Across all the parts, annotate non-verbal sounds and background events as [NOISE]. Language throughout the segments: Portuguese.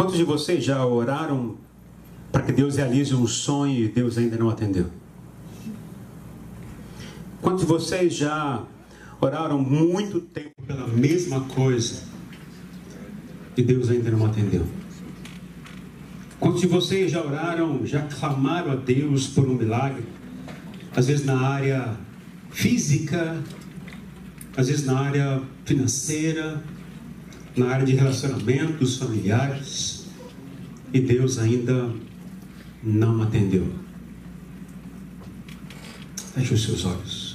Quantos de vocês já oraram para que Deus realize um sonho e Deus ainda não atendeu? Quantos de vocês já oraram muito tempo pela mesma coisa e Deus ainda não atendeu? Quantos de vocês já oraram, já clamaram a Deus por um milagre? Às vezes na área física, às vezes na área financeira, na área de relacionamentos familiares, e Deus ainda não atendeu. Feche os seus olhos.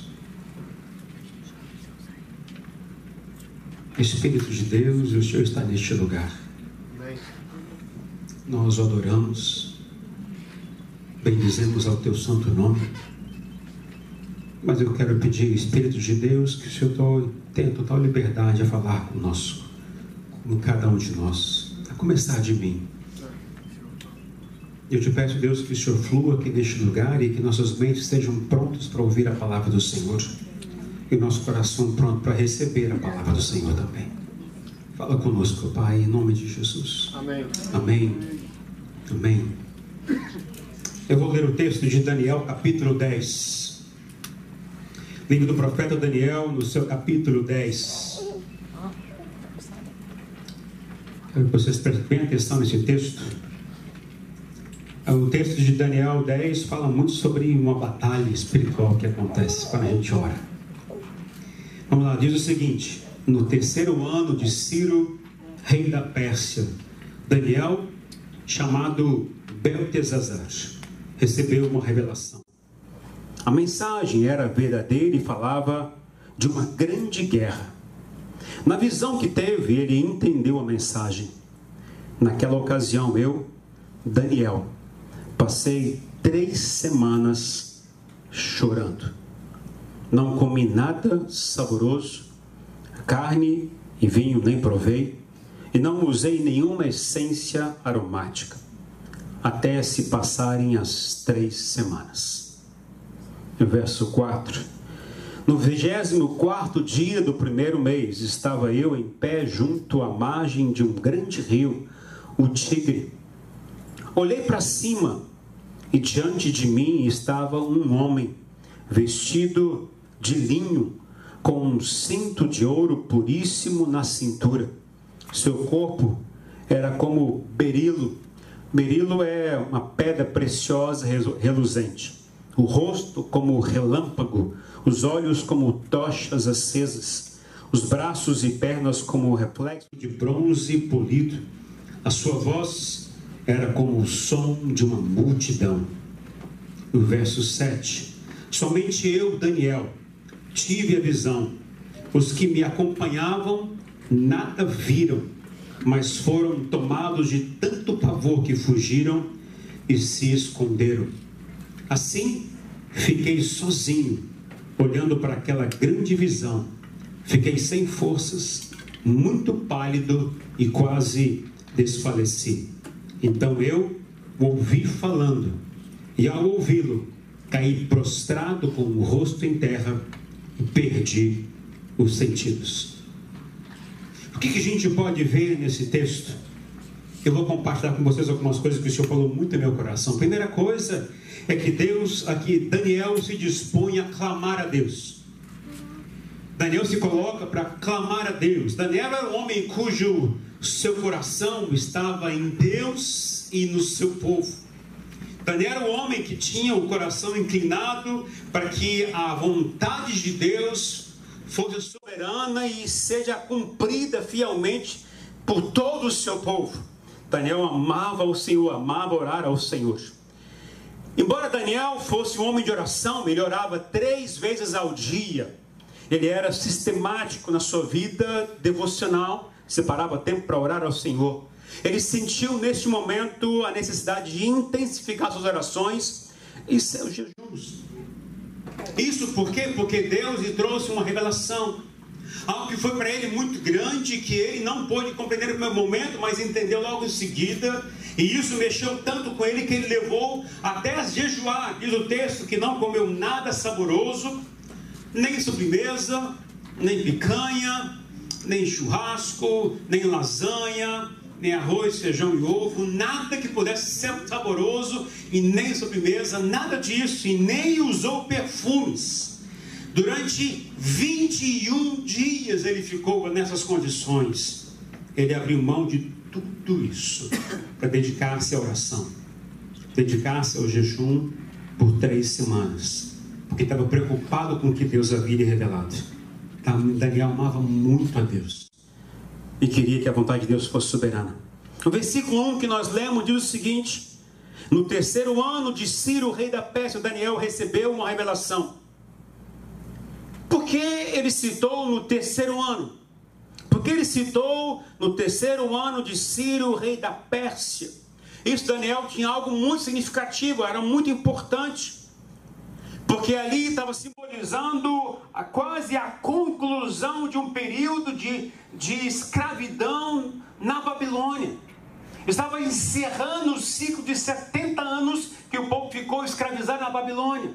Espírito de Deus, o Senhor está neste lugar. Nós o adoramos, bendizemos ao teu santo nome. Mas eu quero pedir, Espírito de Deus, que o Senhor tenha total liberdade a falar conosco, com cada um de nós, a começar de mim. Eu te peço, Deus, que o Senhor flua aqui neste lugar e que nossas mentes estejam prontas para ouvir a palavra do Senhor e nosso coração pronto para receber a palavra do Senhor também. Fala conosco, Pai, em nome de Jesus. Amém. Amém. Amém. Eu vou ler o texto de Daniel, capítulo 10. Livro do profeta Daniel, no seu capítulo 10. Quero que vocês prestem atenção nesse texto. O texto de Daniel 10 fala muito sobre uma batalha espiritual que acontece quando a gente ora. Vamos lá, diz o seguinte: no terceiro ano de Ciro, rei da Pérsia, Daniel, chamado Beltesazar, recebeu uma revelação. A mensagem era verdadeira e falava de uma grande guerra. Na visão que teve, ele entendeu a mensagem. Naquela ocasião, eu, Daniel, passei três semanas chorando. Não comi nada saboroso, carne e vinho nem provei, e não usei nenhuma essência aromática, até se passarem as três semanas. Verso 4. No vigésimo quarto dia do primeiro mês, estava eu em pé junto à margem de um grande rio, o Tigre. Olhei para cima e diante de mim estava um homem vestido de linho, com um cinto de ouro puríssimo na cintura. Seu corpo era como berilo. Berilo é uma pedra preciosa reluzente. O rosto como relâmpago, os olhos como tochas acesas, os braços e pernas como reflexo de bronze polido. A sua voz era como o som de uma multidão. O verso 7. Somente eu, Daniel, tive a visão. Os que me acompanhavam nada viram, mas foram tomados de tanto pavor que fugiram e se esconderam. Assim, fiquei sozinho, olhando para aquela grande visão. Fiquei sem forças, muito pálido e quase desfaleci. Então eu ouvi falando, e ao ouvi-lo, caí prostrado com o rosto em terra perdi os sentidos. O que, que a gente pode ver nesse texto? Eu vou compartilhar com vocês algumas coisas que o Senhor falou muito no meu coração. Primeira coisa é que Deus, aqui, Daniel se dispõe a clamar a Deus. Daniel se coloca para clamar a Deus. Daniel era um homem cujo seu coração estava em Deus e no seu povo. Daniel era um homem que tinha o coração inclinado para que a vontade de Deus fosse soberana e seja cumprida fielmente por todo o seu povo. Daniel amava o Senhor, amava orar ao Senhor. Embora Daniel fosse um homem de oração, ele orava três vezes ao dia. Ele era sistemático na sua vida devocional, separava tempo para orar ao Senhor. Ele sentiu neste momento a necessidade de intensificar suas orações e seus jejuns. Isso por quê? Porque Deus lhe trouxe uma revelação. Algo que foi para ele muito grande, que ele não pôde compreender no primeiro momento, mas entendeu logo em seguida. E isso mexeu tanto com ele que ele levou até a jejuar. Diz o texto que não comeu nada saboroso, nem sobremesa, nem picanha, nem churrasco, nem lasanha, nem arroz, feijão e ovo, nada que pudesse ser saboroso e nem sobremesa, nada disso, e nem usou perfumes. Durante 21 dias ele ficou nessas condições. Ele abriu mão de tudo isso para dedicar-se à oração, dedicar-se ao jejum por três semanas, porque estava preocupado com o que Deus havia lhe revelado. Daniel amava muito a Deus e queria que a vontade de Deus fosse soberana. O versículo 1 que nós lemos diz o seguinte: No terceiro ano de Ciro, rei da Pérsia, Daniel recebeu uma revelação. Por que ele citou no terceiro ano? Porque ele citou no terceiro ano de Ciro, rei da Pérsia. Isso, Daniel, tinha algo muito significativo, era muito importante. Porque ali estava simbolizando a, quase a conclusão de um período de, de escravidão na Babilônia. Estava encerrando o ciclo de 70 anos que o povo ficou escravizado na Babilônia.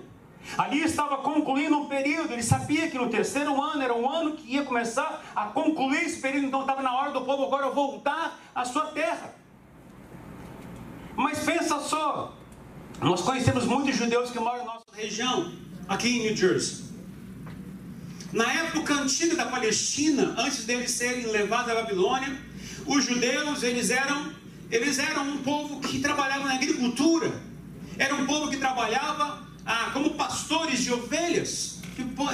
Ali estava concluindo um período, ele sabia que no terceiro ano era um ano que ia começar a concluir esse período, então estava na hora do povo agora voltar à sua terra. Mas pensa só, nós conhecemos muitos judeus que moram na nossa região, aqui em New Jersey. Na época antiga da Palestina, antes deles serem levados à Babilônia, os judeus eles eram eles eram um povo que trabalhava na agricultura, era um povo que trabalhava ah, como pastores de ovelhas,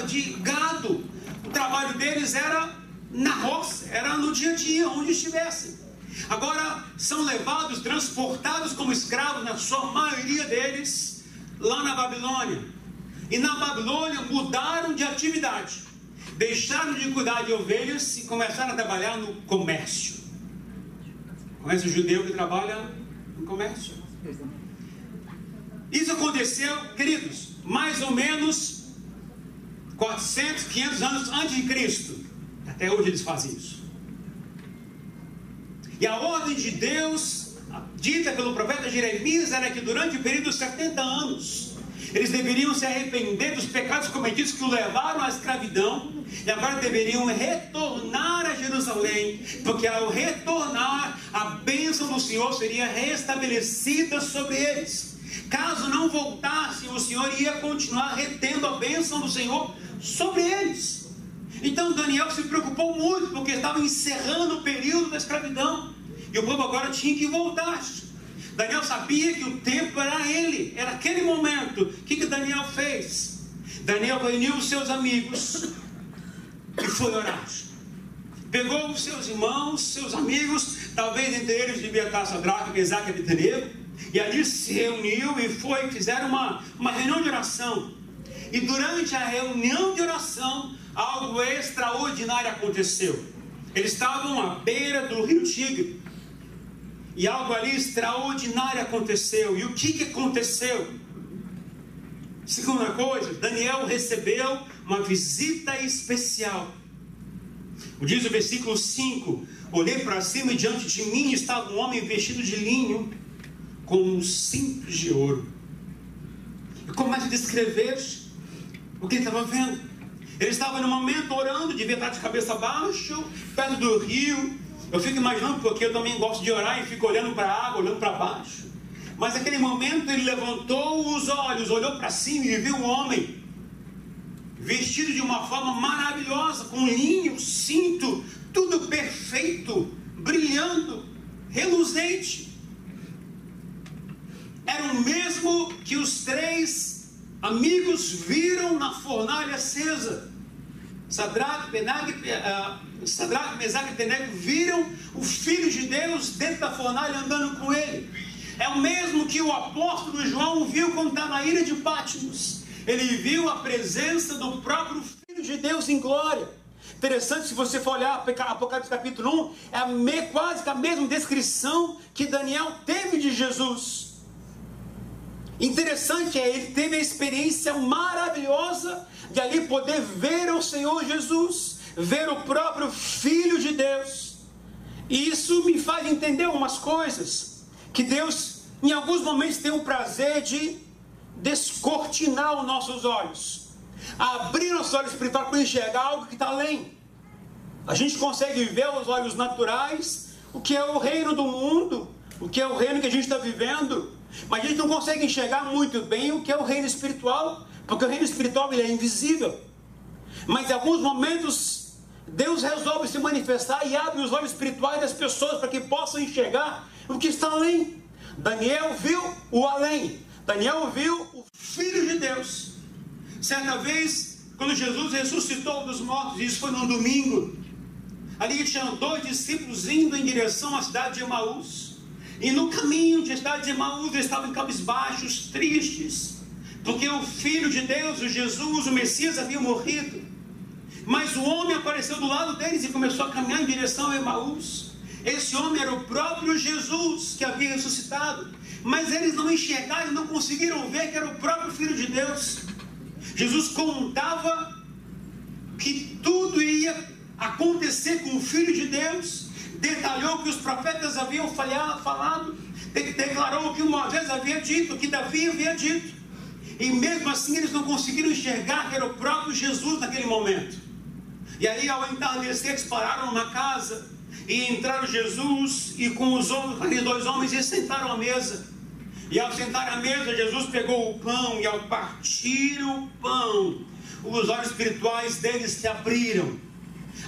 de gado. O trabalho deles era na roça, era no dia a dia, onde estivessem. Agora são levados, transportados como escravos, na sua maioria deles, lá na Babilônia. E na Babilônia mudaram de atividade, deixaram de cuidar de ovelhas e começaram a trabalhar no comércio. Conhece o judeu que trabalha no comércio? Isso aconteceu, queridos, mais ou menos 400, 500 anos antes de Cristo. Até hoje eles fazem isso. E a ordem de Deus, dita pelo profeta Jeremias, era que durante o período de 70 anos, eles deveriam se arrepender dos pecados cometidos que o levaram à escravidão, e agora deveriam retornar a Jerusalém, porque ao retornar, a bênção do Senhor seria restabelecida sobre eles. Caso não voltassem, o Senhor ia continuar retendo a bênção do Senhor sobre eles. Então Daniel se preocupou muito, porque estava encerrando o período da escravidão. E o povo agora tinha que voltar. Daniel sabia que o tempo era ele, era aquele momento. O que, que Daniel fez? Daniel reuniu os seus amigos e foi orar. Pegou os seus irmãos, seus amigos, talvez entre eles devia estar Sadraque, Mesaque e Abednego, e ali se reuniu e foi, fizeram uma, uma reunião de oração. E durante a reunião de oração, algo extraordinário aconteceu. Eles estavam à beira do rio Tigre. E algo ali extraordinário aconteceu. E o que, que aconteceu? Segunda coisa, Daniel recebeu uma visita especial. Diz o versículo 5: Olhei para cima e diante de mim estava um homem vestido de linho com um cinto de ouro. E começa a descrever o que ele estava vendo. Ele estava no momento orando, devia estar de cabeça abaixo, perto do rio. Eu fico imaginando, porque eu também gosto de orar e fico olhando para a água, olhando para baixo. Mas naquele momento ele levantou os olhos, olhou para cima e viu um homem vestido de uma forma maravilhosa, com linho, cinto, tudo perfeito, brilhando, reluzente. Era o mesmo que os três amigos viram na fornalha acesa. Sadraque, Benag, uh, Sadraque, Mesaque e Abednego viram o Filho de Deus dentro da fornalha andando com ele. É o mesmo que o apóstolo João viu quando estava na ilha de Patmos. Ele viu a presença do próprio Filho de Deus em glória. Interessante, se você for olhar Apocalipse capítulo 1, é a me, quase a mesma descrição que Daniel teve de Jesus. Interessante é, ele teve a experiência maravilhosa de ali poder ver o Senhor Jesus, ver o próprio Filho de Deus. E isso me faz entender umas coisas, que Deus, em alguns momentos, tem o prazer de descortinar os nossos olhos, abrir nossos olhos espirituais para enxergar algo que está além. A gente consegue ver os olhos naturais, o que é o reino do mundo, o que é o reino que a gente está vivendo, mas a gente não consegue enxergar muito bem o que é o reino espiritual, porque o reino espiritual ele é invisível. Mas em alguns momentos Deus resolve se manifestar e abre os olhos espirituais das pessoas para que possam enxergar o que está além. Daniel viu o além. Daniel viu o Filho de Deus. Certa vez, quando Jesus ressuscitou dos mortos, isso foi num domingo, ali tinham dois discípulos indo em direção à cidade de Emaús. E no caminho de cidade de Emaús, eles estavam cabisbaixos, tristes, porque o Filho de Deus, o Jesus, o Messias, havia morrido. Mas o homem apareceu do lado deles e começou a caminhar em direção a Emaús. Esse homem era o próprio Jesus que havia ressuscitado. Mas eles não enxergaram, não conseguiram ver que era o próprio Filho de Deus. Jesus contava que tudo ia acontecer com o Filho de Deus. Detalhou que os profetas haviam falado. Declarou que Moisés havia dito, que Davi havia dito. E mesmo assim eles não conseguiram enxergar que era o próprio Jesus naquele momento. E aí, ao entardecer, eles pararam numa casa e entraram Jesus e com os outros, dois homens, eles sentaram à mesa. E ao sentar à mesa, Jesus pegou o pão e ao partir o pão, os olhos espirituais deles se abriram.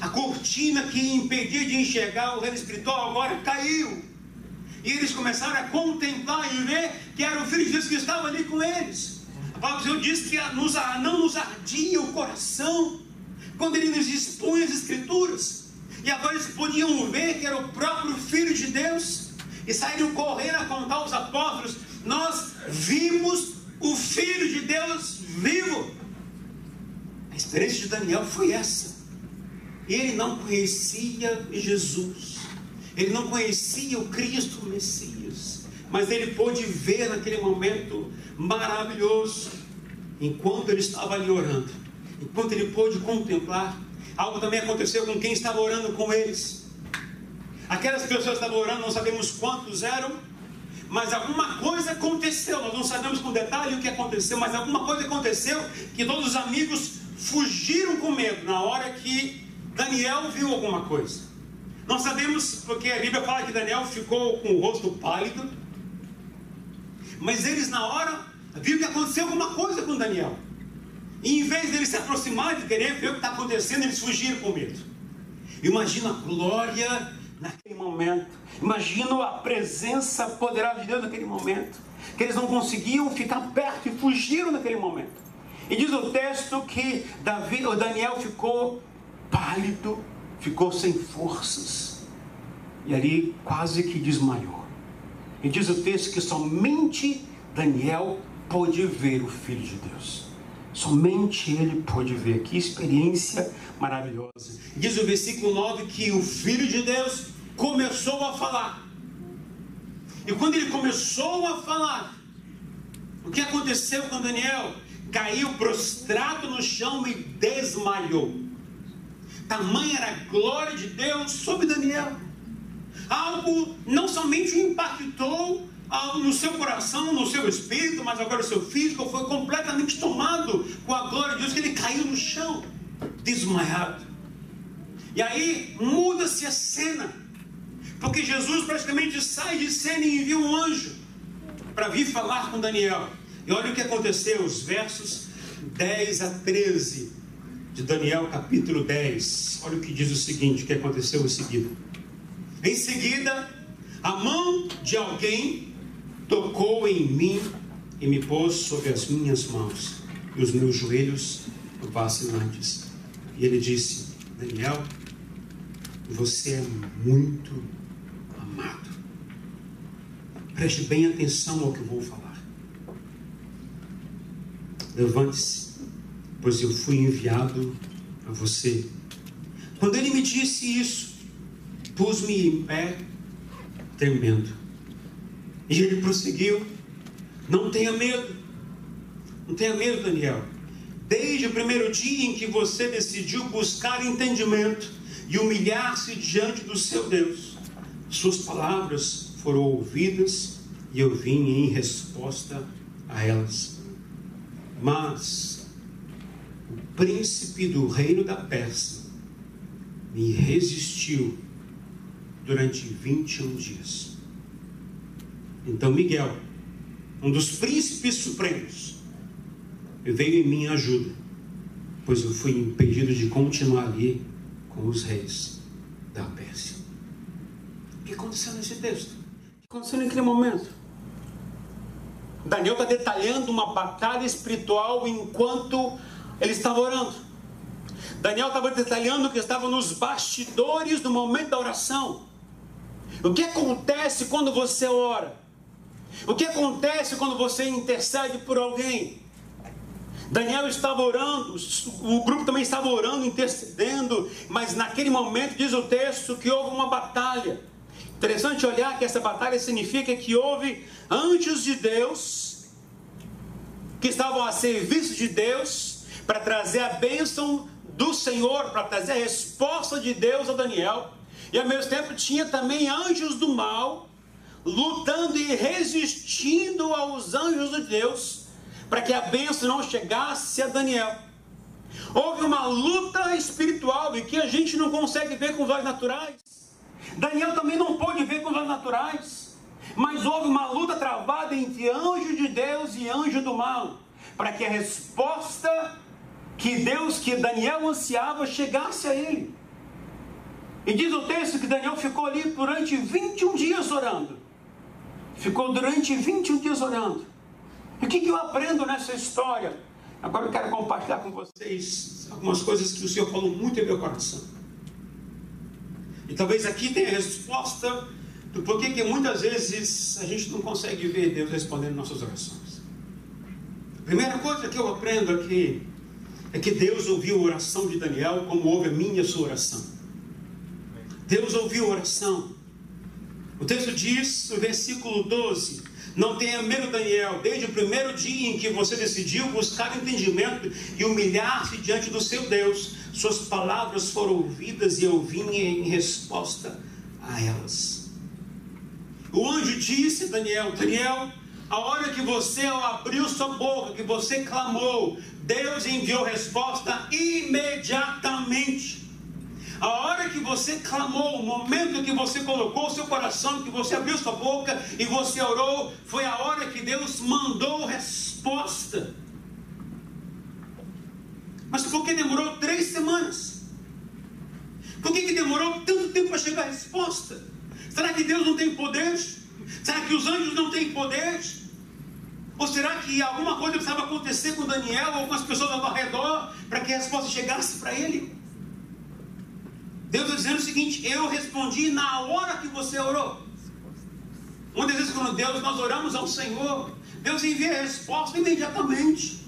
A cortina que impedia de enxergar o reino espiritual agora caiu. E eles começaram a contemplar e ver que era o Filho de Deus que estava ali com eles. A palavra do Senhor diz que não nos ardia o coração quando ele nos expõe as Escrituras. E agora eles podiam ver que era o próprio Filho de Deus. E saíram correndo a contar aos apóstolos: Nós vimos o Filho de Deus vivo. A experiência de Daniel foi essa. Ele não conhecia Jesus. Ele não conhecia o Cristo Messias. Mas ele pôde ver naquele momento maravilhoso, enquanto ele estava ali orando enquanto ele pôde contemplar, algo também aconteceu com quem estava orando com eles. Aquelas pessoas estavam orando, não sabemos quantos eram, mas alguma coisa aconteceu. Nós não sabemos com detalhe o que aconteceu, mas alguma coisa aconteceu que todos os amigos fugiram com medo na hora que Daniel viu alguma coisa. Não sabemos porque a Bíblia fala que Daniel ficou com o rosto pálido, mas eles na hora viram que aconteceu alguma coisa com Daniel. E em vez deles se aproximarem de querer ver o que está acontecendo, eles fugiram com medo. Imagina a glória naquele momento. Imagina a presença poderosa de Deus naquele momento. Que eles não conseguiam ficar perto e fugiram naquele momento. E diz o texto que Davi, o Daniel ficou pálido, ficou sem forças. E ali quase que desmaiou. E diz o texto que somente Daniel pôde ver o Filho de Deus. Somente ele pôde ver. Que experiência maravilhosa. Diz o versículo 9 que o Filho de Deus começou a falar. E quando ele começou a falar, o que aconteceu com Daniel? Caiu prostrado no chão e desmaiou. Tamanha era a glória de Deus sobre Daniel. Algo não somente impactou no seu coração, no seu espírito, mas agora o seu físico foi completamente tomado com a glória de Deus, que ele caiu no chão, desmaiado. E aí muda-se a cena, porque Jesus praticamente sai de cena e envia um anjo para vir falar com Daniel. E olha o que aconteceu, os versos 10 a 13 de Daniel, capítulo 10. Olha o que diz o seguinte: que aconteceu em seguida. Em seguida, a mão de alguém tocou em mim e me pôs sobre as minhas mãos e os meus joelhos vacilantes. E ele disse: Daniel, você é muito amado. Preste bem atenção ao que eu vou falar. Levante-se, pois eu fui enviado a você. Quando ele me disse isso, pus-me em pé, tremendo. E ele prosseguiu: Não tenha medo. Não tenha medo, Daniel. Desde o primeiro dia em que você decidiu buscar entendimento e humilhar-se diante do seu Deus, suas palavras foram ouvidas e eu vim em resposta a elas. Mas príncipe do reino da Pérsia me resistiu durante 21 dias. Então Miguel, um dos príncipes supremos, veio em minha ajuda, pois eu fui impedido de continuar ali com os reis da Pérsia. O que aconteceu nesse texto? O que aconteceu naquele momento? Daniel está detalhando uma batalha espiritual enquanto ele estava orando. Daniel estava detalhando que estava nos bastidores do momento da oração. O que acontece quando você ora? O que acontece quando você intercede por alguém? Daniel estava orando, o grupo também estava orando, intercedendo, mas naquele momento diz o texto que houve uma batalha. Interessante olhar que essa batalha significa que houve anjos de Deus que estavam a serviço de Deus para trazer a bênção do Senhor, para trazer a resposta de Deus a Daniel. E ao mesmo tempo tinha também anjos do mal lutando e resistindo aos anjos de Deus para que a bênção não chegasse a Daniel. Houve uma luta espiritual e que a gente não consegue ver com os olhos naturais. Daniel também não pôde ver com os olhos naturais. Mas houve uma luta travada entre anjo de Deus e anjo do mal, para que a resposta que Deus, que Daniel ansiava, chegasse a ele. E diz o texto que Daniel ficou ali durante 21 dias orando. Ficou durante 21 dias orando. E o que, que eu aprendo nessa história? Agora eu quero compartilhar com vocês algumas coisas que o Senhor falou muito em meu coração. E talvez aqui tenha a resposta do porquê que muitas vezes a gente não consegue ver Deus respondendo nossas orações. A primeira coisa que eu aprendo aqui é que Deus ouviu a oração de Daniel como ouve a minha sua oração. Deus ouviu a oração. O texto diz, no versículo 12: Não tenha medo, Daniel, desde o primeiro dia em que você decidiu buscar entendimento e humilhar-se diante do seu Deus, suas palavras foram ouvidas e eu vim em resposta a elas. O anjo disse a Daniel: Daniel, a hora que você abriu sua boca, que você clamou, Deus enviou resposta imediatamente. A hora que você clamou, o momento que você colocou o seu coração, que você abriu sua boca e você orou, foi a hora que Deus mandou resposta. Mas por que demorou três semanas? Por que, que demorou tanto tempo para chegar a resposta? Será que Deus não tem poder? Será que os anjos não têm poder? Ou será que alguma coisa precisava acontecer com Daniel ou com as pessoas ao redor para que a resposta chegasse para ele? Deus está dizendo o seguinte: eu respondi na hora que você orou. Muitas vezes, quando Deus, nós oramos ao Senhor, Deus envia a resposta imediatamente,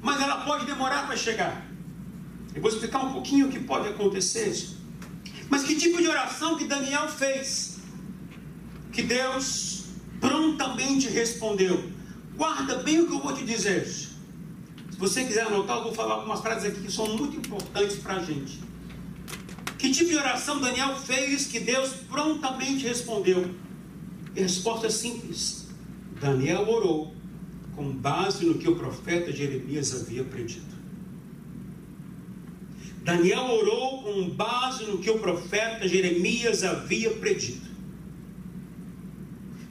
mas ela pode demorar para chegar. Eu vou explicar um pouquinho o que pode acontecer. Mas que tipo de oração que Daniel fez? Que Deus prontamente respondeu. Guarda bem o que eu vou te dizer. Se você quiser anotar, eu vou falar algumas frases aqui que são muito importantes para a gente. Que tipo de oração Daniel fez que Deus prontamente respondeu? E a resposta é simples. Daniel orou com base no que o profeta Jeremias havia predito. Daniel orou com base no que o profeta Jeremias havia predito.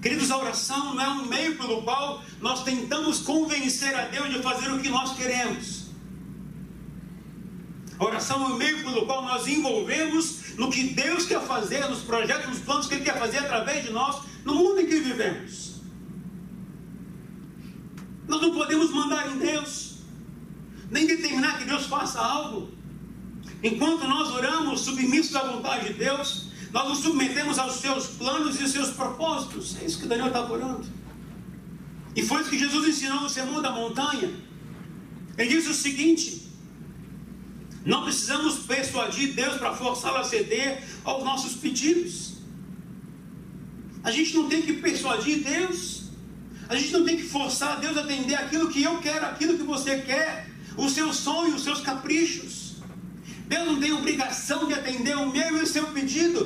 Queridos, a oração não é um meio pelo qual nós tentamos convencer a Deus de fazer o que nós queremos. A oração é o meio pelo qual nós envolvemos no que Deus quer fazer, nos projetos, nos planos que Ele quer fazer através de nós, no mundo em que vivemos. Nós não podemos mandar em Deus, nem determinar que Deus faça algo. Enquanto nós oramos submissos à vontade de Deus, nós nos submetemos aos seus planos e aos seus propósitos. É isso que Daniel estava orando. E foi isso que Jesus ensinou no Sermão da Montanha. Ele disse o seguinte: não precisamos persuadir Deus para forçá-lo a ceder aos nossos pedidos. A gente não tem que persuadir Deus. A gente não tem que forçar Deus a atender aquilo que eu quero, aquilo que você quer, os seus sonhos, os seus caprichos. Deus não tem obrigação de atender o meu e o seu pedido.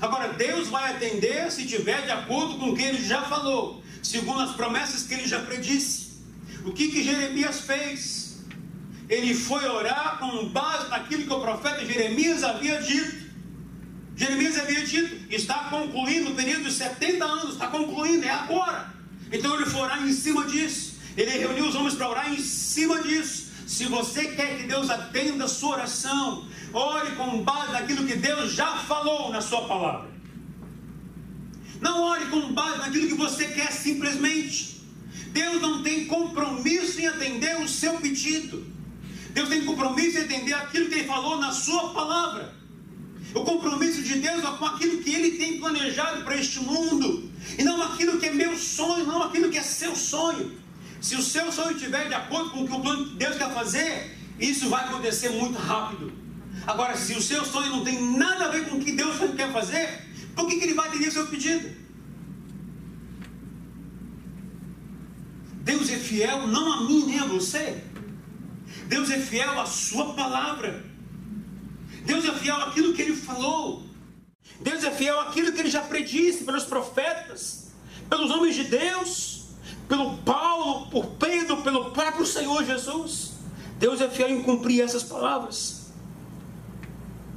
Agora, Deus vai atender se tiver de acordo com o que ele já falou, segundo as promessas que ele já predisse. O que, que Jeremias fez? ele foi orar com base naquilo que o profeta Jeremias havia dito. Jeremias havia dito, está concluindo o período de 70 anos, está concluindo, é agora. Então ele foi orar em cima disso. Ele reuniu os homens para orar em cima disso. Se você quer que Deus atenda a sua oração, ore com base naquilo que Deus já falou na sua palavra. Não ore com base naquilo que você quer simplesmente. Deus não tem compromisso em atender o seu pedido. Deus tem compromisso em atender aquilo que Ele falou na sua palavra. O compromisso de Deus é com aquilo que Ele tem planejado para este mundo. E não aquilo que é meu sonho, não aquilo que é seu sonho. Se o seu sonho estiver de acordo com o que o plano de Deus quer fazer, isso vai acontecer muito rápido. Agora, se o seu sonho não tem nada a ver com o que Deus quer fazer, por que, que Ele vai atender o seu pedido? Deus é fiel não a mim nem a você. Deus é fiel à sua palavra. Deus é fiel àquilo que Ele falou. Deus é fiel àquilo que Ele já predisse pelos profetas, pelos homens de Deus pelo Paulo, por Pedro, pelo próprio Senhor Jesus. Deus é fiel em cumprir essas palavras.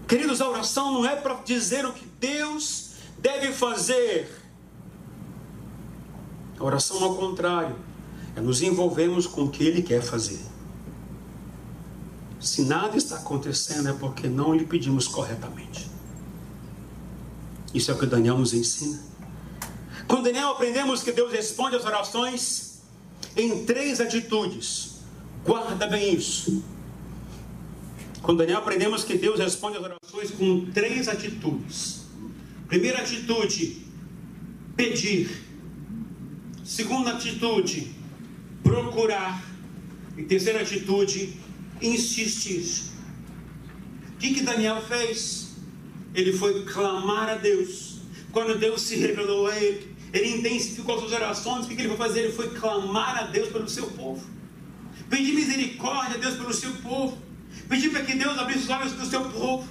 Queridos, a oração não é para dizer o que Deus deve fazer. A oração, ao contrário, é nos envolvermos com o que Ele quer fazer. Se nada está acontecendo, é porque não lhe pedimos corretamente. Isso é o que Daniel nos ensina. Com Daniel aprendemos que Deus responde às orações em três atitudes. Guarda bem isso. Com Daniel aprendemos que Deus responde às orações com três atitudes. Primeira atitude, pedir. Segunda atitude, procurar. E terceira atitude, insistir. O que, que Daniel fez? Ele foi clamar a Deus. Quando Deus se revelou a ele, ele intensificou suas orações. O que ele foi fazer? Ele foi clamar a Deus pelo seu povo. Pedir misericórdia a Deus pelo seu povo. Pedir para que Deus abrisse os olhos do seu povo.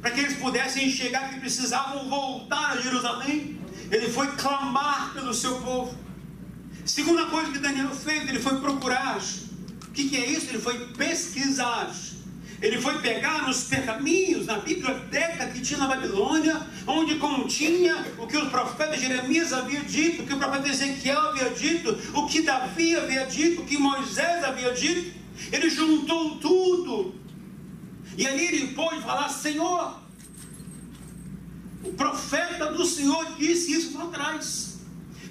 Para que eles pudessem enxergar que precisavam voltar a Jerusalém. Ele foi clamar pelo seu povo. Segunda coisa que Daniel fez, ele foi procurar. O que, que é isso? Ele foi pesquisar. Ele foi pegar nos pergaminhos, na biblioteca que tinha na Babilônia, onde continha o que o profeta Jeremias havia dito, o que o profeta Ezequiel havia dito, o que Davi havia dito, o que Moisés havia dito. Ele juntou tudo. E ali ele pôde falar: Senhor, o profeta do Senhor disse isso lá atrás.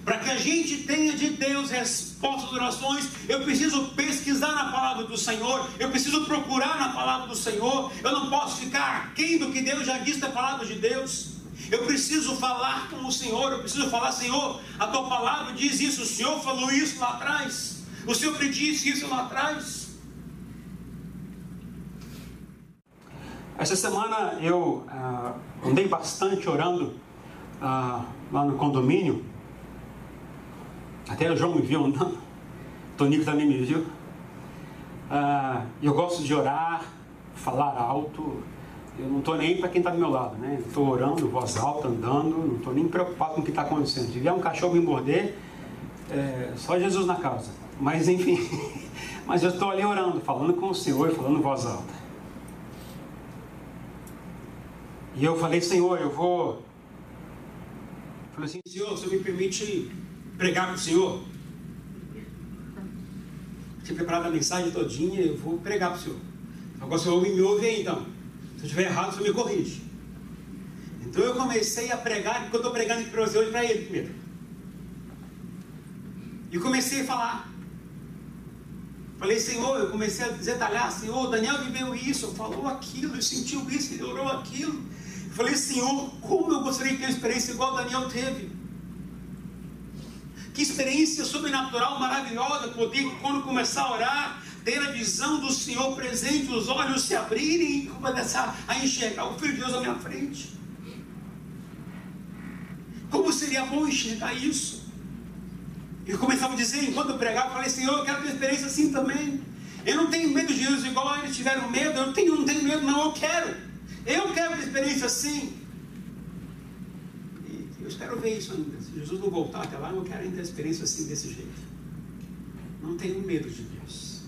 Para que a gente tenha de Deus respostas às orações, eu preciso pesquisar na palavra do Senhor, eu preciso procurar na palavra do Senhor, eu não posso ficar aquém do que Deus já disse da palavra de Deus. Eu preciso falar com o Senhor, eu preciso falar, Senhor, a tua palavra diz isso, o Senhor falou isso lá atrás, o Senhor predisse isso lá atrás. Essa semana eu ah, andei bastante orando ah, lá no condomínio até o João me viu andando. Tonico também me viu. Ah, eu gosto de orar, falar alto. Eu não estou nem para quem está do meu lado, né? Estou orando, voz alta, andando, não estou nem preocupado com o que está acontecendo. Se vier um cachorro me morder, é, só Jesus na causa. Mas enfim, [LAUGHS] mas eu estou ali orando, falando com o Senhor, falando voz alta. E eu falei, Senhor, eu vou. Falei assim, Senhor, você me permite pregar para o Senhor. Tinha preparado a mensagem todinha, eu vou pregar para o Senhor. Agora o Senhor me ouve aí então. Se eu estiver errado, o Senhor me corrige. Então eu comecei a pregar, porque eu estou pregando para você hoje para ele primeiro. E comecei a falar. Falei, Senhor, eu comecei a detalhar, Senhor, Daniel viveu isso, falou aquilo, sentiu isso, orou aquilo. Falei, Senhor, como eu gostaria de ter uma experiência igual Daniel teve. Que experiência sobrenatural maravilhosa poder, quando começar a orar, ter a visão do Senhor presente, os olhos se abrirem e começar a enxergar o Filho de Deus na minha frente. Como seria bom enxergar isso? Eu começava a dizer, enquanto eu pregava, eu falei, Senhor, eu quero ter experiência assim também. Eu não tenho medo de Jesus igual eles tiveram medo, eu tenho, não tenho medo, não, eu quero. Eu quero ter experiência assim. Eu espero ver isso ainda. Se Jesus não voltar até lá, eu quero ainda a experiência assim desse jeito. Não tenho medo de Deus.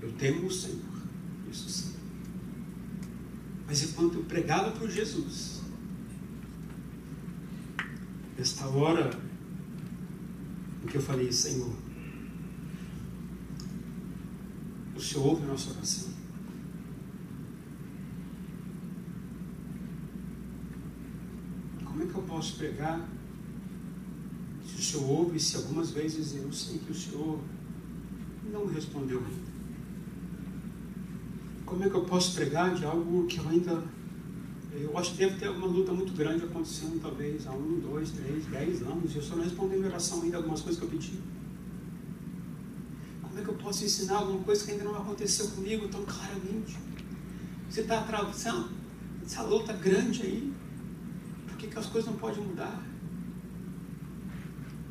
Eu temo o Senhor. Isso sim. Mas enquanto eu pregava para Jesus, esta hora em que eu falei, Senhor, o Senhor ouve a nossa oração. Como é que eu posso pregar se o Senhor ouve, se algumas vezes eu sei que o Senhor não me respondeu ainda? Como é que eu posso pregar de algo que eu ainda. Eu acho que deve ter alguma luta muito grande acontecendo, talvez, há um, dois, três, dez anos, e eu só não respondi minha oração ainda, algumas coisas que eu pedi. Como é que eu posso ensinar alguma coisa que ainda não aconteceu comigo tão claramente? Você está atravessando essa luta grande aí, que, que as coisas não podem mudar?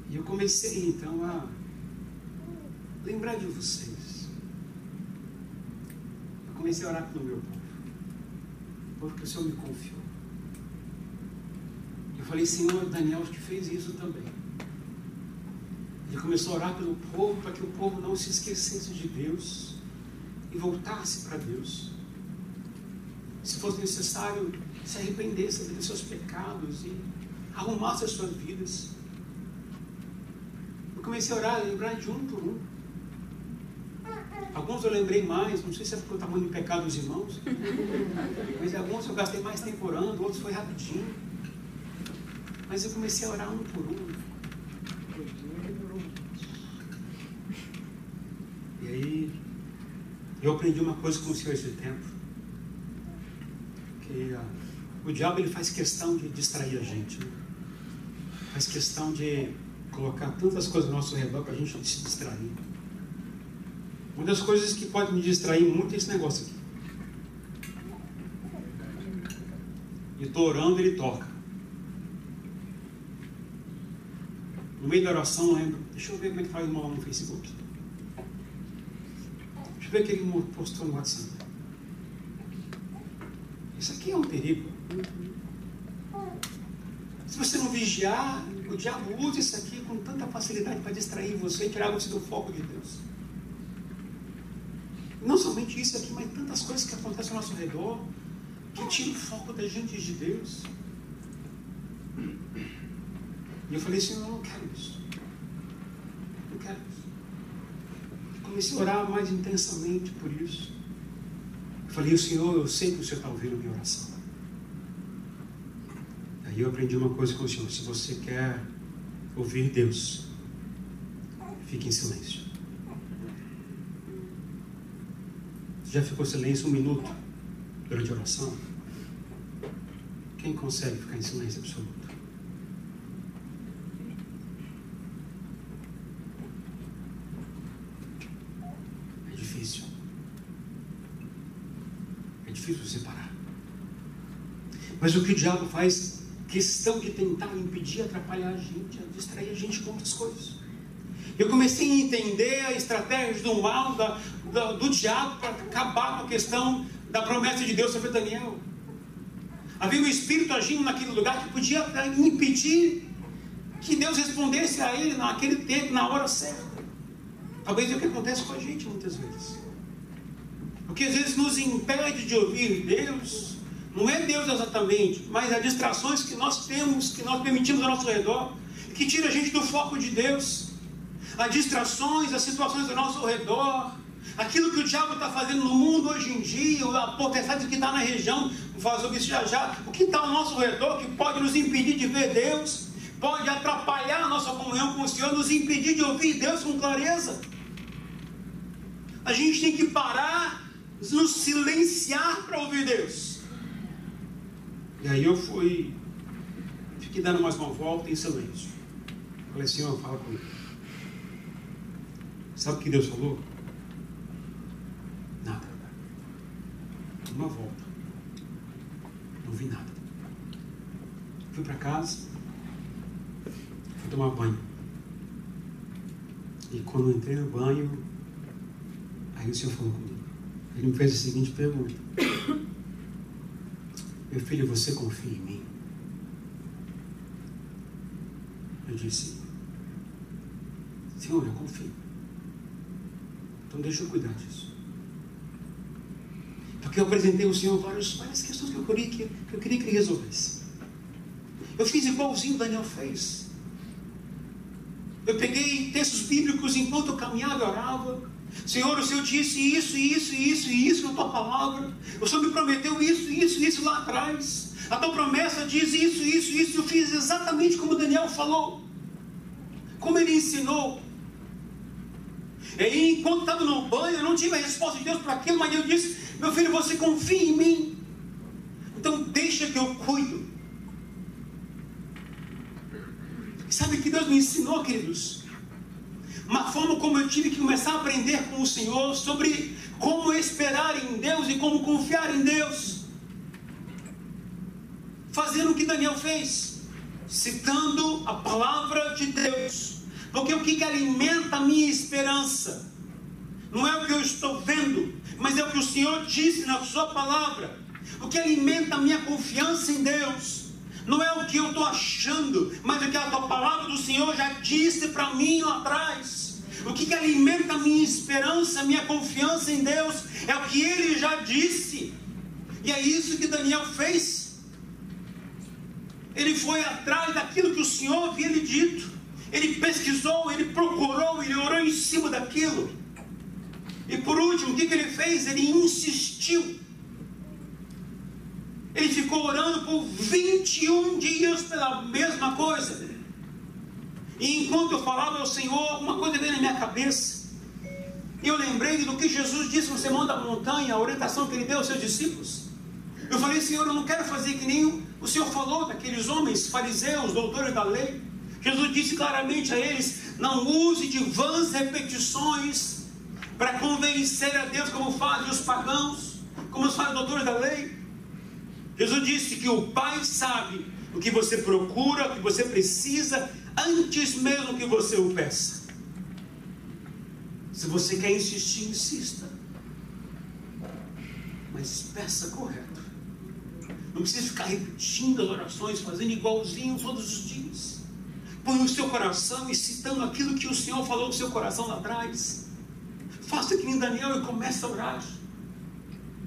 E eu comecei então a lembrar de vocês. Eu comecei a orar pelo meu povo, porque o Senhor me confiou. Eu falei, Senhor, Daniel que fez isso também. Ele começou a orar pelo povo para que o povo não se esquecesse de Deus e voltasse para Deus. Se fosse necessário, se arrependesse dos seus pecados e arrumasse as suas vidas. Eu comecei a orar, a lembrar de um por um. Alguns eu lembrei mais, não sei se é porque tamanho do pecado dos irmãos, mas alguns eu gastei mais tempo orando, outros foi rapidinho. Mas eu comecei a orar um por um. E aí, eu aprendi uma coisa com o Senhor esse tempo. Uh, o diabo ele faz questão de distrair a gente. Né? Faz questão de colocar tantas coisas ao nosso redor para a gente se distrair. Uma das coisas que pode me distrair muito é esse negócio aqui. E estou orando, ele toca. No meio da oração, lembro. Deixa eu ver como é que faz uma lá no Facebook. Deixa eu ver o que ele postou no WhatsApp. Isso aqui é um perigo. Se você não vigiar, o diabo usa isso aqui com tanta facilidade para distrair você e tirar você do foco de Deus. Não somente isso aqui, mas tantas coisas que acontecem ao nosso redor que tiram o foco da gente de Deus. E eu falei, Senhor, eu não quero isso. Não quero isso. Comecei a orar mais intensamente por isso. Eu falei, Senhor, eu sei que o Senhor está ouvindo a minha oração. Aí eu aprendi uma coisa com o Senhor: se você quer ouvir Deus, fique em silêncio. Já ficou silêncio um minuto durante a oração? Quem consegue ficar em silêncio absoluto? É difícil. É difícil separar. Mas o que o diabo faz questão de tentar impedir, atrapalhar a gente, distrair a gente com outras coisas. Eu comecei a entender a estratégia do mal, da, da, do diabo, para acabar com a questão da promessa de Deus sobre Daniel. Havia um espírito agindo naquele lugar que podia impedir que Deus respondesse a ele naquele tempo, na hora certa. Talvez é o que acontece com a gente muitas vezes. O que às vezes nos impede de ouvir Deus, não é Deus exatamente, mas as distrações que nós temos, que nós permitimos ao nosso redor, que tira a gente do foco de Deus. As distrações, as situações ao nosso redor, aquilo que o diabo está fazendo no mundo hoje em dia, a potestade que está na região, sobre isso já já, o que está ao nosso redor que pode nos impedir de ver Deus, pode atrapalhar a nossa comunhão com o Senhor, nos impedir de ouvir Deus com clareza. A gente tem que parar, nos silenciar para ouvir Deus. E aí eu fui, fiquei dando mais uma volta em silêncio. Falei, Senhor, fala comigo. Sabe o que Deus falou? Nada. Uma volta. Não vi nada. Fui para casa, fui tomar banho. E quando entrei no banho, aí o Senhor falou comigo. Ele me fez a seguinte pergunta. Meu filho, você confia em mim? Eu disse, Senhor, eu confio. Então deixa eu cuidar disso. Porque eu apresentei ao Senhor várias, várias questões que eu, queria, que, eu queria que Ele resolvesse. Eu fiz igualzinho Daniel fez. Eu peguei textos bíblicos enquanto eu caminhava e orava. Senhor, o Senhor disse isso, isso, isso e isso na tua palavra. O Senhor me prometeu isso, isso, isso lá atrás. A tua promessa diz isso, isso, isso. Eu fiz exatamente como Daniel falou. Como ele ensinou. E aí, enquanto estava no banho, eu não tive a resposta de Deus para aquilo, mas Deus disse: Meu filho, você confia em mim. Então deixa que eu cuido. Sabe que Deus me ensinou, queridos? Uma forma como eu tive que começar a aprender com o Senhor sobre como esperar em Deus e como confiar em Deus. Fazendo o que Daniel fez, citando a palavra de Deus. Porque o que, alimenta a minha esperança não é o que eu estou vendo, mas é o que o Senhor disse na Sua palavra. O que alimenta a minha confiança em Deus não é o que eu estou achando, mas o que a tua palavra do Senhor já disse para mim lá atrás. O que, que alimenta a minha esperança, a minha confiança em Deus, é o que Ele já disse. E é isso que Daniel fez. Ele foi atrás daquilo que o Senhor havia lhe dito. Ele pesquisou, ele procurou, ele orou em cima daquilo. E por último, o que, que ele fez? Ele insistiu. Ele ficou orando por 21 dias pela mesma coisa. E enquanto eu falava ao Senhor, uma coisa veio na minha cabeça. E eu lembrei do que Jesus disse no Sermão da Montanha, a orientação que ele deu aos seus discípulos. Eu falei, Senhor, eu não quero fazer que nem o Senhor falou daqueles homens fariseus, doutores da lei. Jesus disse claramente a eles: não use de vãs repetições para convencer a Deus, como fazem os pagãos, como fazem os doutores da lei. Jesus disse que o Pai sabe o que você procura, o que você precisa, antes mesmo que você o peça. Se você quer insistir, insista. Mas peça correto. Não precisa ficar repetindo as orações, fazendo igualzinho todos os dias. Põe o seu coração e citando aquilo que o Senhor falou no seu coração lá atrás. Faça que nem Daniel e comece a orar.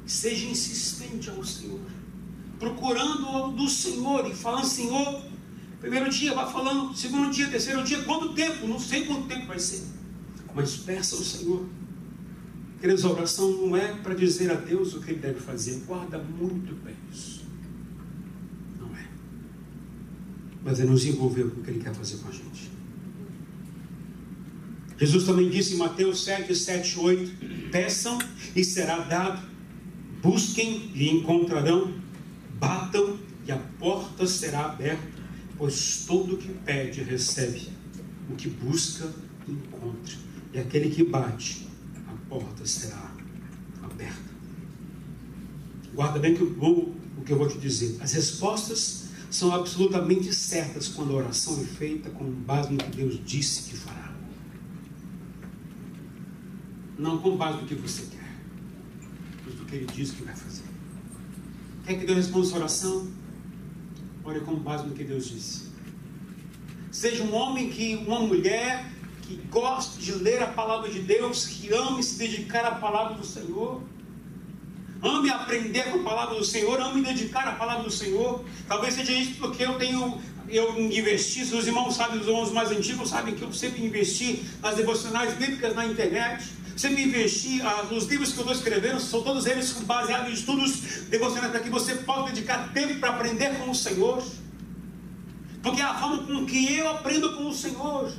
Seja insistente ao Senhor procurando do Senhor e falando, Senhor, primeiro dia vai falando, segundo dia, terceiro dia, quanto tempo? Não sei quanto tempo vai ser. Mas peça ao Senhor. Queridos, a oração não é para dizer a Deus o que ele deve fazer. Guarda muito bem isso. Não é. Mas é nos envolver com o que ele quer fazer com a gente. Jesus também disse em Mateus 7, 7, 8: Peçam e será dado, busquem e encontrarão, Batam e a porta será aberta, pois todo o que pede recebe, o que busca encontra, e aquele que bate, a porta será aberta. Guarda bem que eu vou, o que eu vou te dizer. As respostas são absolutamente certas quando a oração é feita com base no que Deus disse que fará. Não com base no que você quer, mas do que Ele diz que vai fazer. Quer que Deus responda sua oração? Ore com base no que Deus disse. Seja um homem que, uma mulher que goste de ler a palavra de Deus, que ame se dedicar à palavra do Senhor. Ame aprender com a palavra do Senhor, ame dedicar à palavra do Senhor. Talvez seja isso porque eu tenho, eu investi, se os irmãos sabem, os irmãos mais antigos sabem que eu sempre investi nas devocionais bíblicas na internet. Você me investir, ah, os livros que eu estou escrevendo são todos eles baseados em estudos devocionais para que você possa dedicar tempo para aprender com o Senhor. Porque é a forma com que eu aprendo com o Senhor.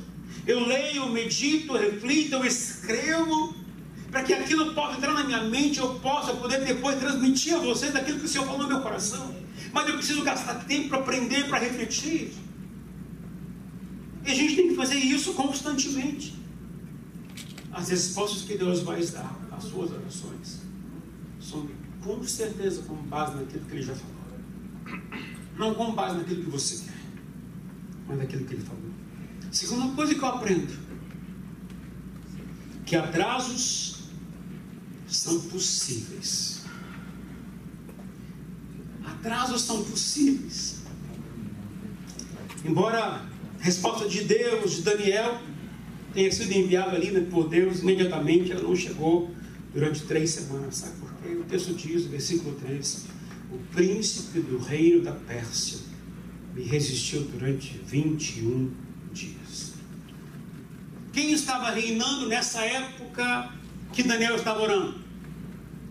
Eu leio, medito, reflito, eu escrevo, para que aquilo possa entrar na minha mente, eu possa poder depois transmitir a vocês aquilo que o Senhor falou no meu coração. Mas eu preciso gastar tempo para aprender, para refletir. E a gente tem que fazer isso constantemente as respostas que Deus vai dar às suas orações são com certeza com base naquilo que Ele já falou. Não com base naquilo que você quer, mas naquilo que Ele falou. Segunda coisa que eu aprendo: que atrasos são possíveis. Atrasos são possíveis. Embora a resposta de Deus, de Daniel, tenha sido enviado ali né, por Deus imediatamente, ela não chegou durante três semanas. Sabe por quê? texto diz, versículo 13: O príncipe do reino da Pérsia me resistiu durante 21 dias. Quem estava reinando nessa época que Daniel estava orando?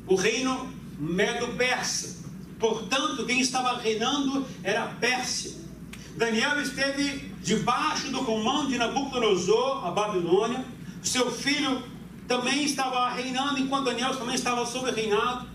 O reino Medo-Persa. Portanto, quem estava reinando era a Pérsia. Daniel esteve debaixo do comando de Nabucodonosor, a Babilônia. Seu filho também estava reinando, enquanto Daniel também estava sob reinado.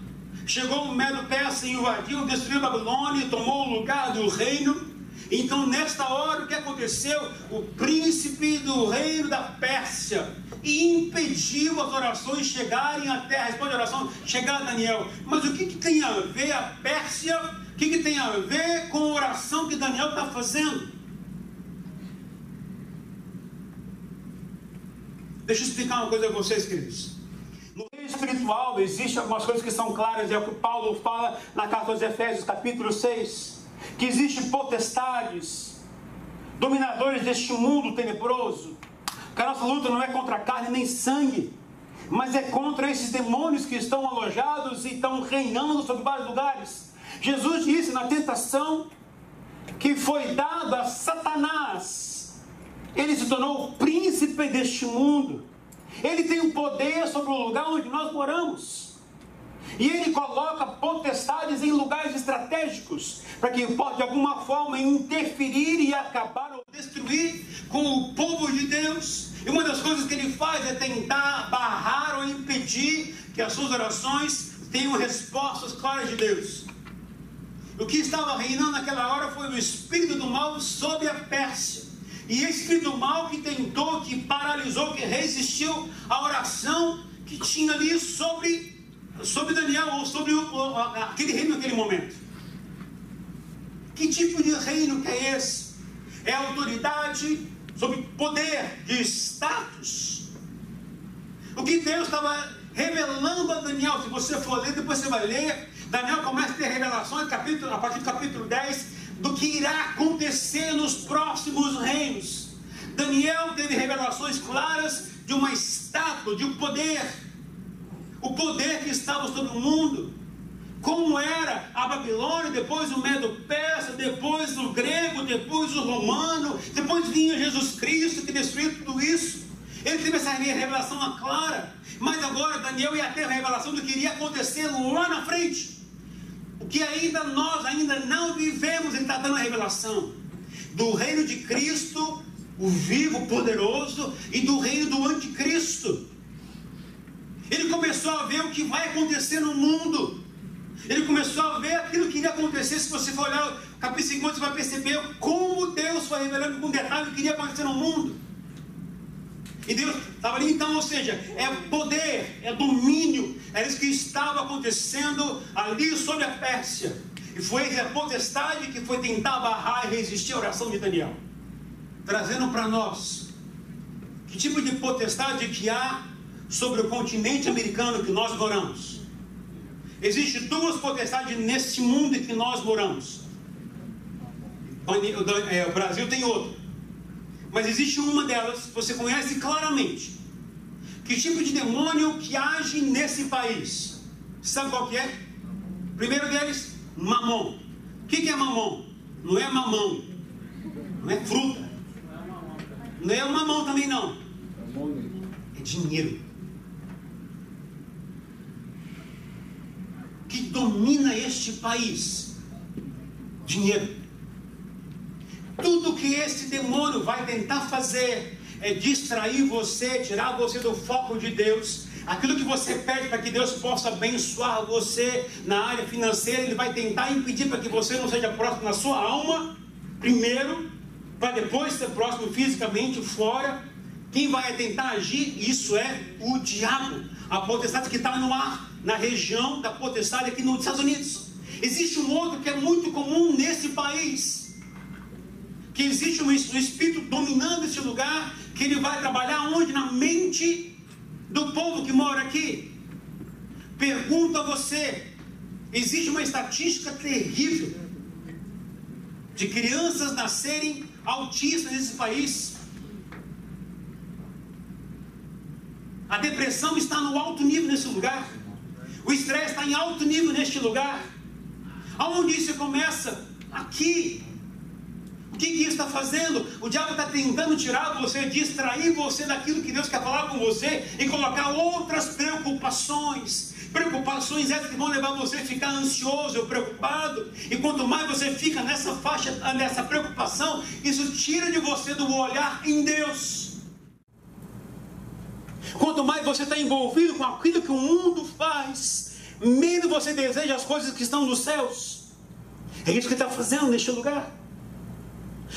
Chegou o Medo Persa e invadiu, destruiu Babilônia, tomou o lugar do reino. Então, nesta hora, o que aconteceu? O príncipe do reino da Pérsia impediu as orações chegarem até, responde a oração, chegar Daniel. Mas o que, que tem a ver a Pérsia? Que, que tem a ver com a oração que Daniel está fazendo? Deixa eu explicar uma coisa a vocês, queridos. No meio espiritual existem algumas coisas que são claras, é o que Paulo fala na carta aos Efésios, capítulo 6, que existem potestades, dominadores deste mundo tenebroso, que a nossa luta não é contra carne nem sangue, mas é contra esses demônios que estão alojados e estão reinando sobre vários lugares. Jesus disse na tentação que foi dado a Satanás ele se tornou o príncipe deste mundo. Ele tem o poder sobre o lugar onde nós moramos. E ele coloca potestades em lugares estratégicos para que pode de alguma forma interferir e acabar ou destruir com o povo de Deus. E uma das coisas que ele faz é tentar barrar ou impedir que as suas orações tenham respostas claras de Deus. O que estava reinando naquela hora foi o espírito do mal sobre a Pérsia. E espírito mal que tentou, que paralisou, que resistiu à oração que tinha ali sobre, sobre Daniel, ou sobre o, aquele reino naquele momento. Que tipo de reino que é esse? É autoridade sobre poder, de status. O que Deus estava revelando a Daniel, se você for ler, depois você vai ler, Daniel começa a ter revelações capítulo, a partir do capítulo 10, do que irá acontecer nos próximos reinos. Daniel teve revelações claras de uma estátua, de um poder, o poder que estava sobre o mundo. Como era a Babilônia, depois o Medo-Persa, depois o grego, depois o romano, depois vinha Jesus Cristo que destruiu tudo isso. Ele teve essa revelação clara, mas agora Daniel ia ter a revelação do que iria acontecer lá na frente que ainda nós ainda não vivemos, ele está dando a revelação do reino de Cristo, o vivo, poderoso, e do reino do anticristo. Ele começou a ver o que vai acontecer no mundo. Ele começou a ver aquilo que iria acontecer. Se você for olhar o capítulo 50, você vai perceber como Deus foi revelando com detalhe o que iria acontecer no mundo. E Deus estava ali, então, ou seja, é poder, é domínio, era isso que estava acontecendo ali sobre a Pérsia. E foi a potestade que foi tentar barrar e resistir à oração de Daniel. Trazendo para nós que tipo de potestade que há sobre o continente americano que nós moramos. Existem duas potestades nesse mundo que nós moramos. O Brasil tem outra. Mas existe uma delas que você conhece claramente. Que tipo de demônio que age nesse país? Sabe qual que é? Primeiro deles, mamon. O que, que é mamon? Não é mamão. Não é fruta. Não é mamão também não. É dinheiro. Que domina este país. Dinheiro. Tudo que esse demônio vai tentar fazer é distrair você, tirar você do foco de Deus. Aquilo que você pede para que Deus possa abençoar você na área financeira, Ele vai tentar impedir para que você não seja próximo na sua alma, primeiro, para depois ser próximo fisicamente, fora. Quem vai tentar agir? Isso é o diabo, a potestade que está no ar, na região da potestade aqui nos Estados Unidos. Existe um outro que é muito comum nesse país que existe um espírito dominando esse lugar, que ele vai trabalhar onde? Na mente do povo que mora aqui. Pergunto a você: existe uma estatística terrível de crianças nascerem autistas nesse país? A depressão está no alto nível nesse lugar. O estresse está em alto nível neste lugar. Aonde isso começa? Aqui. Que, que está fazendo? O diabo está tentando tirar você, distrair você daquilo que Deus quer falar com você e colocar outras preocupações. Preocupações essas que vão levar você a ficar ansioso, preocupado. E quanto mais você fica nessa faixa, nessa preocupação, isso tira de você do olhar em Deus. Quanto mais você está envolvido com aquilo que o mundo faz, menos você deseja as coisas que estão nos céus. É isso que está fazendo neste lugar.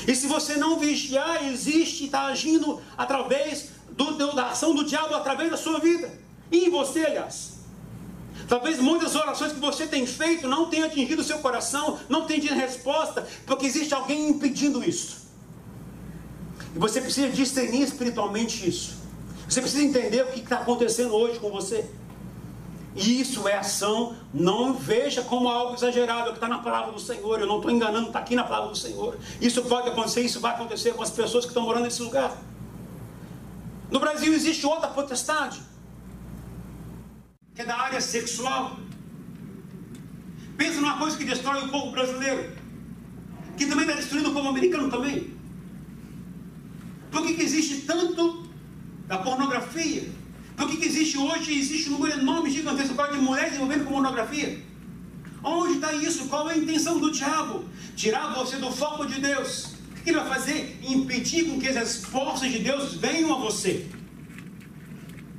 E se você não vigiar, existe, está agindo através do, da ação do diabo através da sua vida. E em você, aliás. Talvez muitas orações que você tem feito não tenham atingido o seu coração, não tenham tido resposta, porque existe alguém impedindo isso. E você precisa discernir espiritualmente isso. Você precisa entender o que está acontecendo hoje com você. E isso é ação, não veja como algo exagerado, é que está na palavra do Senhor. Eu não estou enganando, está aqui na palavra do Senhor. Isso pode acontecer, isso vai acontecer com as pessoas que estão morando nesse lugar. No Brasil existe outra potestade, que é da área sexual. Pensa numa coisa que destrói o povo brasileiro, que também está destruindo o povo americano também. Por que, que existe tanto da pornografia? Por que, que existe hoje, existe um número enorme, gigantesco de mulheres envolvendo com pornografia? Onde está isso? Qual é a intenção do diabo? Tirar você do foco de Deus. O que ele vai fazer? Impedir com que as forças de Deus venham a você.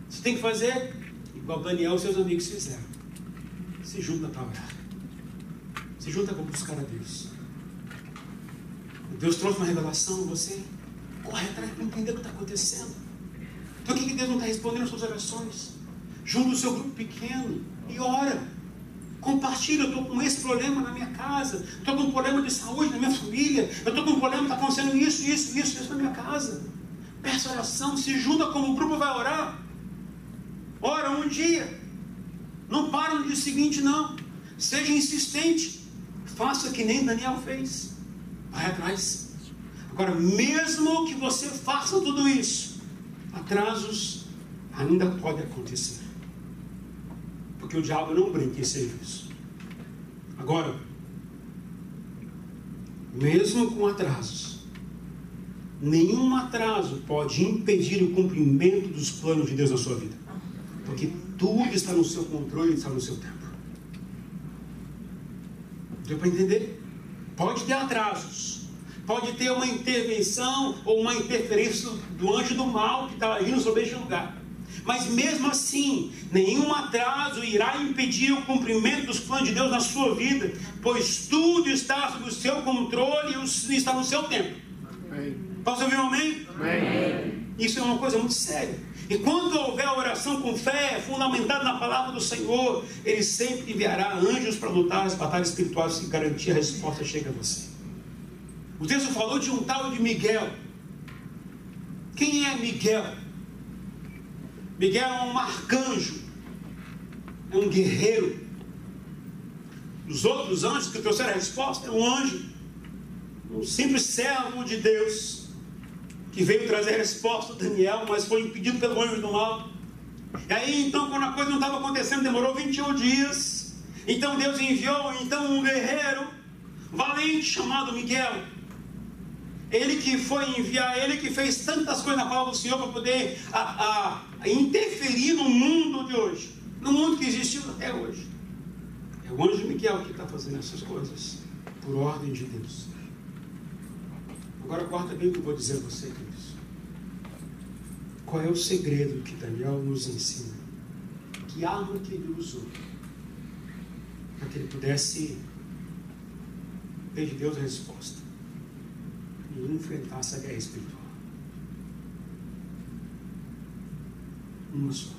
Você tem que fazer igual Daniel e seus amigos fizeram. Se junta para orar. Se junta para buscar a Deus. Deus trouxe uma revelação a você. Corre atrás para entender o que está acontecendo. Por que Deus não está respondendo as suas orações? Junta o seu grupo pequeno e ora. Compartilha, eu estou com esse problema na minha casa, estou com um problema de saúde na minha família, eu estou com um problema, está acontecendo isso, isso, isso, isso na minha casa. Peça oração, se junta como o grupo vai orar. Ora um dia. Não para no dia seguinte, não. Seja insistente. Faça que nem Daniel fez. Vai atrás. Agora, mesmo que você faça tudo isso, atrasos ainda podem acontecer. Porque o diabo não brinca em serviço. Agora, mesmo com atrasos, nenhum atraso pode impedir o cumprimento dos planos de Deus na sua vida. Porque tudo está no seu controle e está no seu tempo. Deu para entender? Pode ter atrasos pode ter uma intervenção ou uma interferência do anjo do mal que está agindo sobre este lugar. Mas mesmo assim, nenhum atraso irá impedir o cumprimento dos planos de Deus na sua vida, pois tudo está sob o seu controle e está no seu tempo. Amém. Posso ouvir um amém? amém? Isso é uma coisa muito séria. E quando houver oração com fé, fundamentada na palavra do Senhor, Ele sempre enviará anjos para lutar as batalhas espirituais e garantir a resposta chega a você. O texto falou de um tal de Miguel. Quem é Miguel? Miguel é um arcanjo, é um guerreiro. Os outros anjos que trouxeram a resposta é um anjo, um simples servo de Deus, que veio trazer a resposta a Daniel, mas foi impedido pelo anjo do mal. E aí, então, quando a coisa não estava acontecendo, demorou 21 dias. Então Deus enviou então um guerreiro valente chamado Miguel ele que foi enviar, ele que fez tantas coisas na palavra do Senhor para poder a, a, interferir no mundo de hoje, no mundo que existiu até hoje. É o anjo Miguel que está fazendo essas coisas, por ordem de Deus. Agora, corta bem o que eu vou dizer a você, queridos. Qual é o segredo que Daniel nos ensina? Que arma que ele usou para que ele pudesse de Deus a resposta? E enfrentar essa guerra espiritual. Uma só.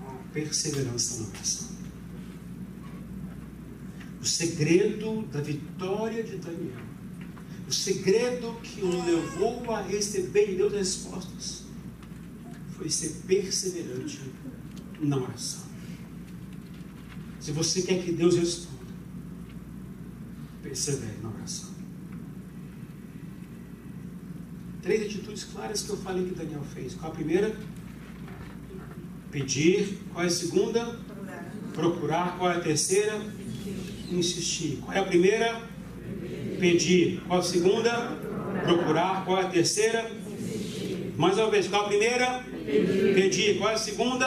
A perseverança na oração. O segredo da vitória de Daniel. O segredo que o levou a receber de Deus as respostas foi ser perseverante na oração. Se você quer que Deus responda, persevere na oração. Três atitudes claras que eu falei que Daniel fez. Qual a primeira? Pedir. Qual é a segunda? Procurar. Qual é a terceira? Insistir. Qual é a primeira? Pedir. Qual a segunda? Procurar. Qual é a terceira? Mais uma vez. Qual a primeira? Pedir. Qual é a segunda?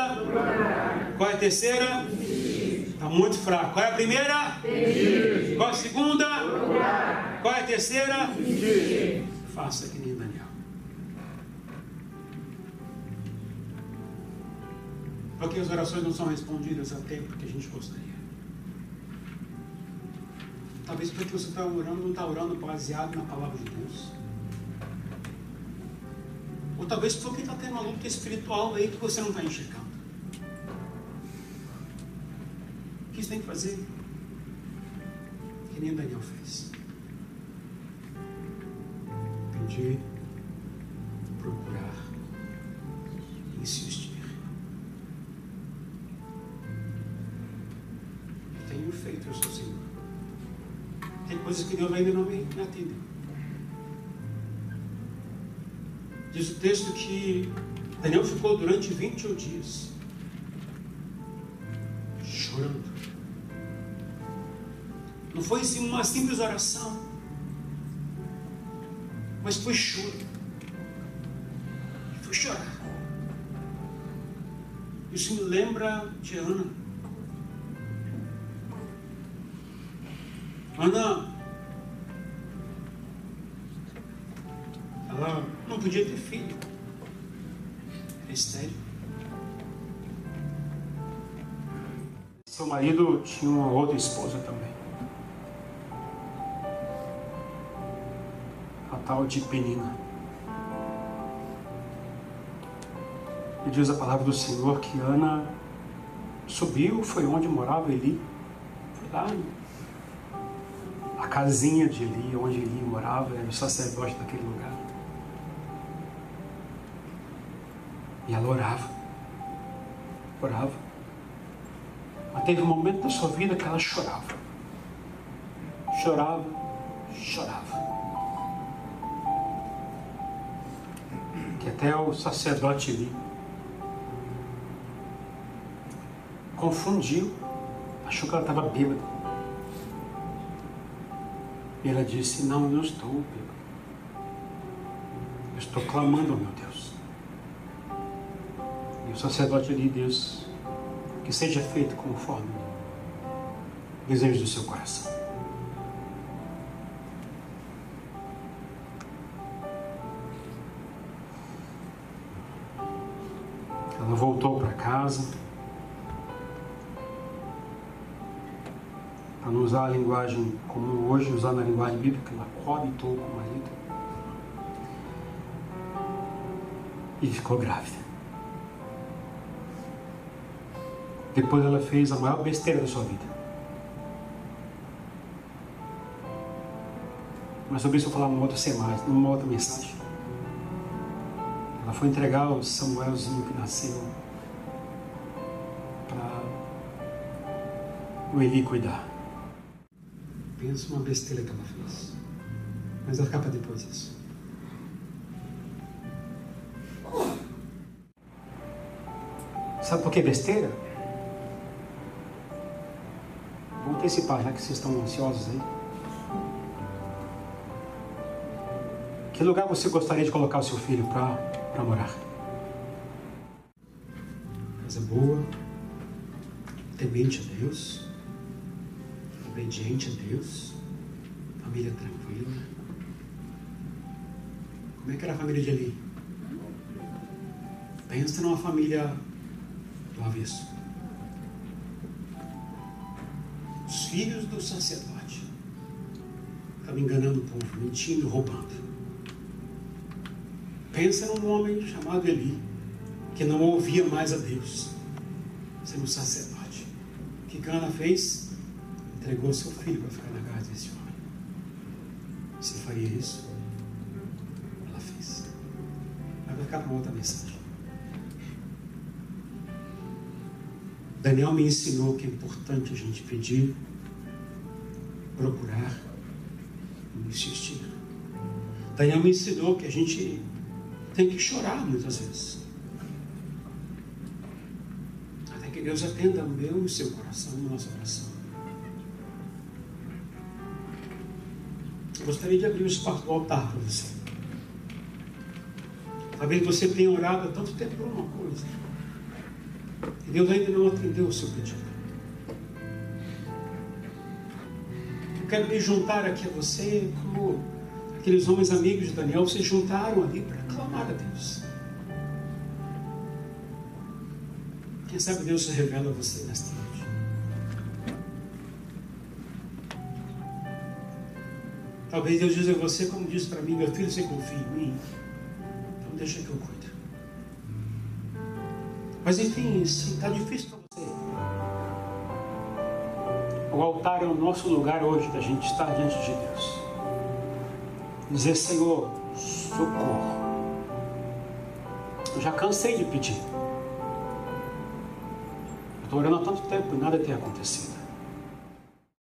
Qual é a terceira? Está muito fraco. Qual é a primeira? Qual é a segunda? Qual é a terceira? Faça que nem Daniel. Porque as orações não são respondidas a tempo que a gente gostaria. Talvez porque você está orando, não está orando baseado na palavra de Deus. Ou talvez porque está tendo uma luta espiritual aí que você não está enxergando. Que você tem que fazer? Que nem Daniel fez. Pedir, procurar, insistir. tenho feito, eu sou Senhor. Tem coisas que Deus ainda não me atende. Diz o texto que Daniel ficou durante 21 dias chorando. Não foi assim uma simples oração, mas foi choro. Foi chorar. Isso me lembra de Ana. Ana, ela não podia ter filho. Era estéreo. Seu marido tinha uma outra esposa também. Tal de Penina. E diz a palavra do Senhor que Ana subiu, foi onde morava Eli. Foi lá a casinha de Eli, onde Eli morava, era o sacerdote daquele lugar. E ela orava, orava. Mas teve um momento da sua vida que ela chorava. Chorava, chorava. Até o sacerdote Eli confundiu, achou que ela estava bêbada. E ela disse: Não, eu não estou bêbado. Eu estou clamando meu Deus. E o sacerdote lhe Deus, que seja feito conforme o desejo do seu coração. Voltou para casa. para não usar a linguagem como hoje, usar na linguagem bíblica, ela coabitou com o marido e ficou grávida. Depois ela fez a maior besteira da sua vida. Mas sobre isso eu vou falar numa outra semana, numa outra mensagem. Ela foi entregar o Samuelzinho que nasceu para o Eli cuidar. Pensa uma besteira que ela fez. Mas vai ficar para depois isso. Sabe por que besteira? Vamos antecipar, já que vocês estão ansiosos aí. Que lugar você gostaria de colocar o seu filho para morar? Casa boa, temente a Deus obediente a Deus, família tranquila. Como é que era a família de Eli? Pensa numa família do avesso. Os filhos do sacerdote estavam enganando o povo, mentindo, roubando. Pensa num homem chamado Eli, que não ouvia mais a Deus, sendo sacerdote. O que Cana fez? entregou seu filho para ficar na casa desse homem. Você faria isso? Ela fez. Mas vai ficar para outra mensagem. Daniel me ensinou que é importante a gente pedir, procurar e insistir. Daniel me ensinou que a gente tem que chorar muitas vezes. que Deus atenda o meu e o seu coração, a nossa oração. Eu gostaria de abrir o espaço do altar para você. Talvez você tenha orado há tanto tempo por uma coisa. E Deus ainda não atendeu o seu pedido. Eu quero me juntar aqui a você como aqueles homens amigos de Daniel se juntaram ali para clamar a Deus. Quem sabe Deus se revela a você nesta noite. Talvez Deus diga a você, como disse para mim, meu filho, você confia em mim? Então deixa que eu cuido. Mas enfim, está difícil para você. O altar é o nosso lugar hoje da gente estar diante de Deus. Dizer, Senhor, socorro. Eu já cansei de pedir. Estou orando há tanto tempo e nada tem acontecido.